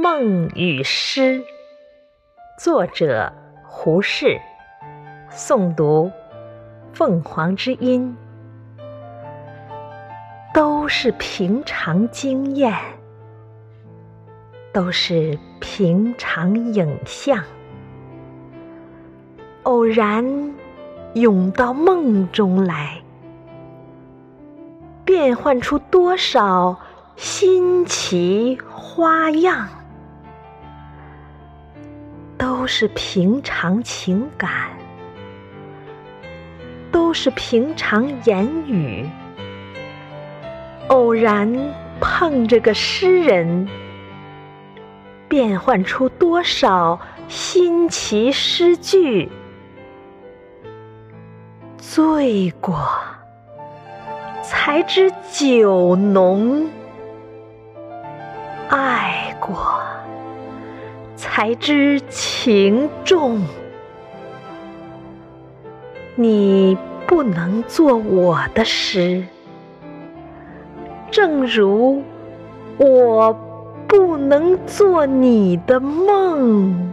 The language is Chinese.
梦与诗，作者胡适，诵读凤凰之音。都是平常经验，都是平常影像，偶然涌到梦中来，变换出多少新奇花样。是平常情感，都是平常言语。偶然碰着个诗人，变换出多少新奇诗句。醉过，才知酒浓；爱过。才知情重，你不能做我的诗，正如我不能做你的梦。